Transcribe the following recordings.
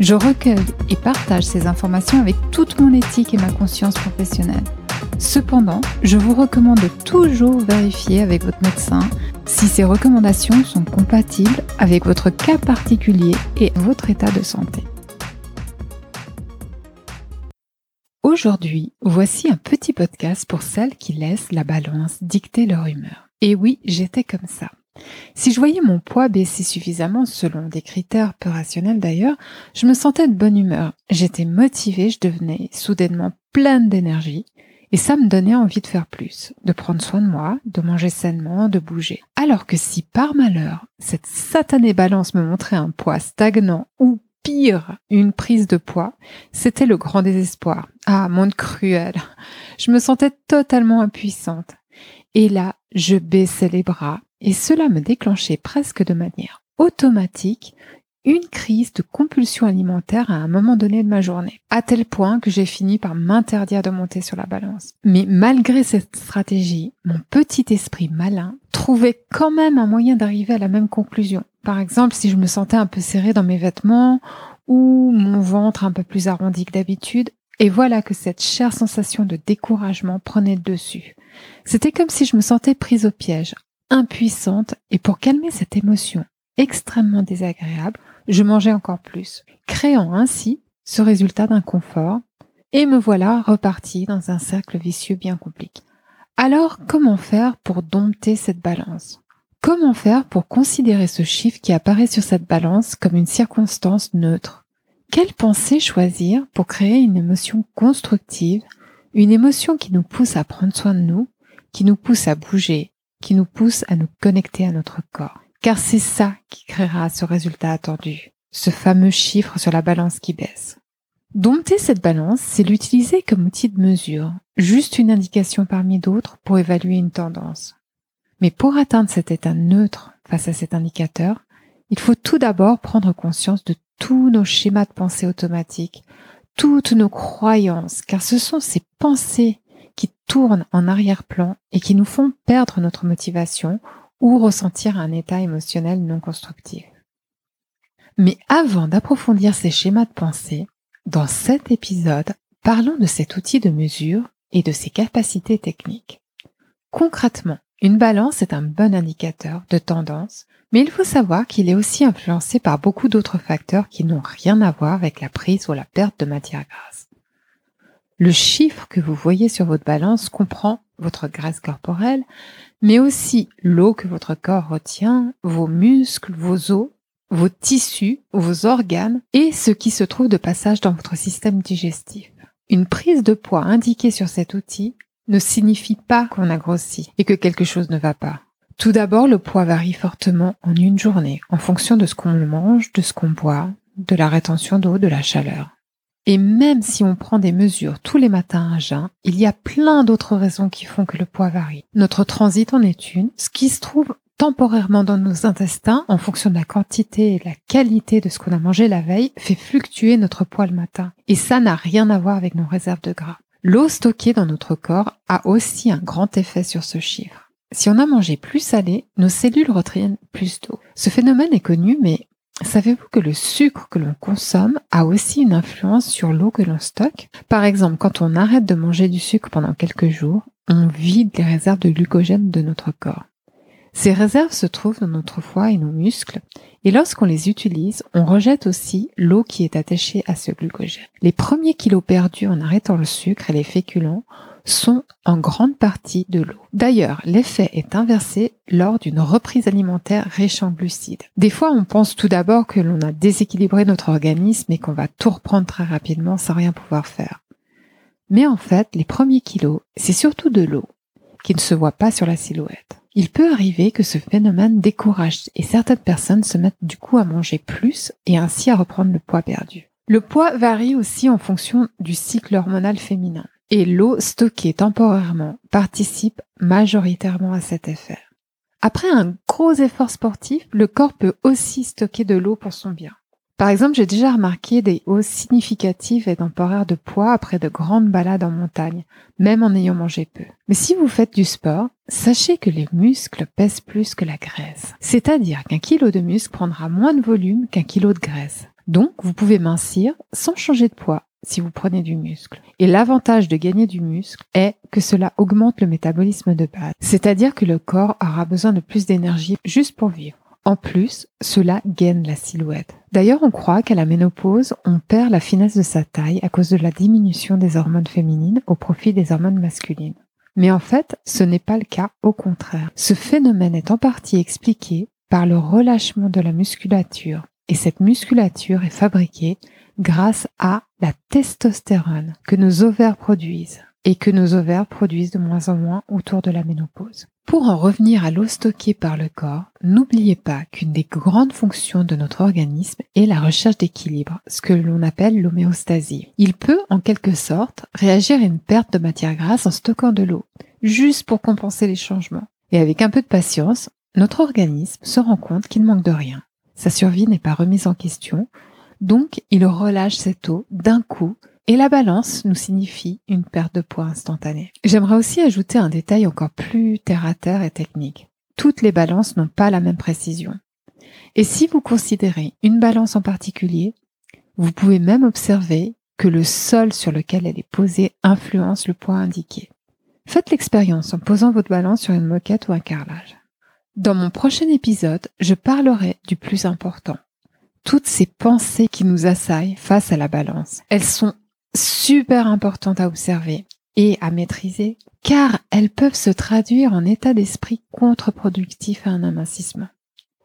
Je recueille et partage ces informations avec toute mon éthique et ma conscience professionnelle. Cependant, je vous recommande toujours vérifier avec votre médecin si ces recommandations sont compatibles avec votre cas particulier et votre état de santé. Aujourd'hui, voici un petit podcast pour celles qui laissent la balance dicter leur humeur. Et oui, j'étais comme ça. Si je voyais mon poids baisser suffisamment, selon des critères peu rationnels d'ailleurs, je me sentais de bonne humeur. J'étais motivée, je devenais soudainement pleine d'énergie. Et ça me donnait envie de faire plus, de prendre soin de moi, de manger sainement, de bouger. Alors que si par malheur, cette satanée balance me montrait un poids stagnant ou pire, une prise de poids, c'était le grand désespoir. Ah, monde cruel. Je me sentais totalement impuissante. Et là, je baissais les bras et cela me déclenchait presque de manière automatique une crise de compulsion alimentaire à un moment donné de ma journée, à tel point que j'ai fini par m'interdire de monter sur la balance. Mais malgré cette stratégie, mon petit esprit malin trouvait quand même un moyen d'arriver à la même conclusion. Par exemple, si je me sentais un peu serrée dans mes vêtements ou mon ventre un peu plus arrondi que d'habitude, et voilà que cette chère sensation de découragement prenait dessus. C'était comme si je me sentais prise au piège, impuissante, et pour calmer cette émotion extrêmement désagréable, je mangeais encore plus, créant ainsi ce résultat d'inconfort, et me voilà reparti dans un cercle vicieux bien compliqué. Alors, comment faire pour dompter cette balance? Comment faire pour considérer ce chiffre qui apparaît sur cette balance comme une circonstance neutre? Quelle pensée choisir pour créer une émotion constructive, une émotion qui nous pousse à prendre soin de nous, qui nous pousse à bouger, qui nous pousse à nous connecter à notre corps car c'est ça qui créera ce résultat attendu, ce fameux chiffre sur la balance qui baisse. Dompter cette balance, c'est l'utiliser comme outil de mesure, juste une indication parmi d'autres pour évaluer une tendance. Mais pour atteindre cet état neutre face à cet indicateur, il faut tout d'abord prendre conscience de tous nos schémas de pensée automatiques, toutes nos croyances, car ce sont ces pensées tournent en arrière-plan et qui nous font perdre notre motivation ou ressentir un état émotionnel non constructif. Mais avant d'approfondir ces schémas de pensée, dans cet épisode, parlons de cet outil de mesure et de ses capacités techniques. Concrètement, une balance est un bon indicateur de tendance, mais il faut savoir qu'il est aussi influencé par beaucoup d'autres facteurs qui n'ont rien à voir avec la prise ou la perte de matière grasse. Le chiffre que vous voyez sur votre balance comprend votre graisse corporelle, mais aussi l'eau que votre corps retient, vos muscles, vos os, vos tissus, vos organes et ce qui se trouve de passage dans votre système digestif. Une prise de poids indiquée sur cet outil ne signifie pas qu'on a grossi et que quelque chose ne va pas. Tout d'abord, le poids varie fortement en une journée en fonction de ce qu'on mange, de ce qu'on boit, de la rétention d'eau, de la chaleur. Et même si on prend des mesures tous les matins à jeun, il y a plein d'autres raisons qui font que le poids varie. Notre transit en est une. Ce qui se trouve temporairement dans nos intestins, en fonction de la quantité et de la qualité de ce qu'on a mangé la veille, fait fluctuer notre poids le matin. Et ça n'a rien à voir avec nos réserves de gras. L'eau stockée dans notre corps a aussi un grand effet sur ce chiffre. Si on a mangé plus salé, nos cellules retiennent plus d'eau. Ce phénomène est connu, mais Savez-vous que le sucre que l'on consomme a aussi une influence sur l'eau que l'on stocke? Par exemple, quand on arrête de manger du sucre pendant quelques jours, on vide les réserves de glucogène de notre corps. Ces réserves se trouvent dans notre foie et nos muscles, et lorsqu'on les utilise, on rejette aussi l'eau qui est attachée à ce glucogène. Les premiers kilos perdus en arrêtant le sucre et les féculents sont en grande partie de l'eau. D'ailleurs, l'effet est inversé lors d'une reprise alimentaire riche en glucides. Des fois, on pense tout d'abord que l'on a déséquilibré notre organisme et qu'on va tout reprendre très rapidement sans rien pouvoir faire. Mais en fait, les premiers kilos, c'est surtout de l'eau qui ne se voit pas sur la silhouette. Il peut arriver que ce phénomène décourage et certaines personnes se mettent du coup à manger plus et ainsi à reprendre le poids perdu. Le poids varie aussi en fonction du cycle hormonal féminin et l'eau stockée temporairement participe majoritairement à cet effet. Après un gros effort sportif, le corps peut aussi stocker de l'eau pour son bien. Par exemple, j'ai déjà remarqué des hausses significatives et temporaires de poids après de grandes balades en montagne, même en ayant mangé peu. Mais si vous faites du sport, sachez que les muscles pèsent plus que la graisse. C'est-à-dire qu'un kilo de muscle prendra moins de volume qu'un kilo de graisse. Donc, vous pouvez mincir sans changer de poids si vous prenez du muscle. Et l'avantage de gagner du muscle est que cela augmente le métabolisme de base. C'est-à-dire que le corps aura besoin de plus d'énergie juste pour vivre. En plus, cela gaine la silhouette. D'ailleurs, on croit qu'à la ménopause, on perd la finesse de sa taille à cause de la diminution des hormones féminines au profit des hormones masculines. Mais en fait, ce n'est pas le cas, au contraire. Ce phénomène est en partie expliqué par le relâchement de la musculature. Et cette musculature est fabriquée grâce à la testostérone que nos ovaires produisent et que nos ovaires produisent de moins en moins autour de la ménopause. Pour en revenir à l'eau stockée par le corps, n'oubliez pas qu'une des grandes fonctions de notre organisme est la recherche d'équilibre, ce que l'on appelle l'homéostasie. Il peut, en quelque sorte, réagir à une perte de matière grasse en stockant de l'eau, juste pour compenser les changements. Et avec un peu de patience, notre organisme se rend compte qu'il manque de rien. Sa survie n'est pas remise en question, donc il relâche cette eau d'un coup et la balance nous signifie une perte de poids instantanée. J'aimerais aussi ajouter un détail encore plus terre à terre et technique. Toutes les balances n'ont pas la même précision. Et si vous considérez une balance en particulier, vous pouvez même observer que le sol sur lequel elle est posée influence le poids indiqué. Faites l'expérience en posant votre balance sur une moquette ou un carrelage. Dans mon prochain épisode, je parlerai du plus important. Toutes ces pensées qui nous assaillent face à la balance. Elles sont super importantes à observer et à maîtriser, car elles peuvent se traduire en état d'esprit contre-productif à un amincissement.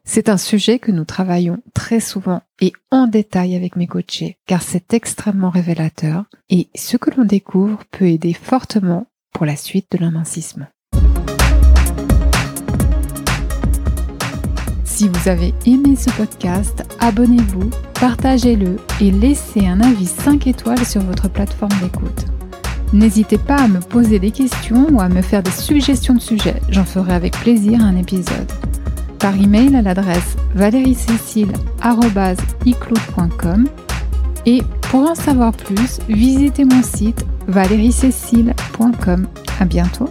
C'est un sujet que nous travaillons très souvent et en détail avec mes coachés, car c'est extrêmement révélateur et ce que l'on découvre peut aider fortement pour la suite de l'amincissement. Si vous avez aimé ce podcast, abonnez-vous, partagez-le et laissez un avis 5 étoiles sur votre plateforme d'écoute. N'hésitez pas à me poser des questions ou à me faire des suggestions de sujets, j'en ferai avec plaisir un épisode. Par email à l'adresse valeriecécile.com et pour en savoir plus, visitez mon site valeriecécile.com. À bientôt!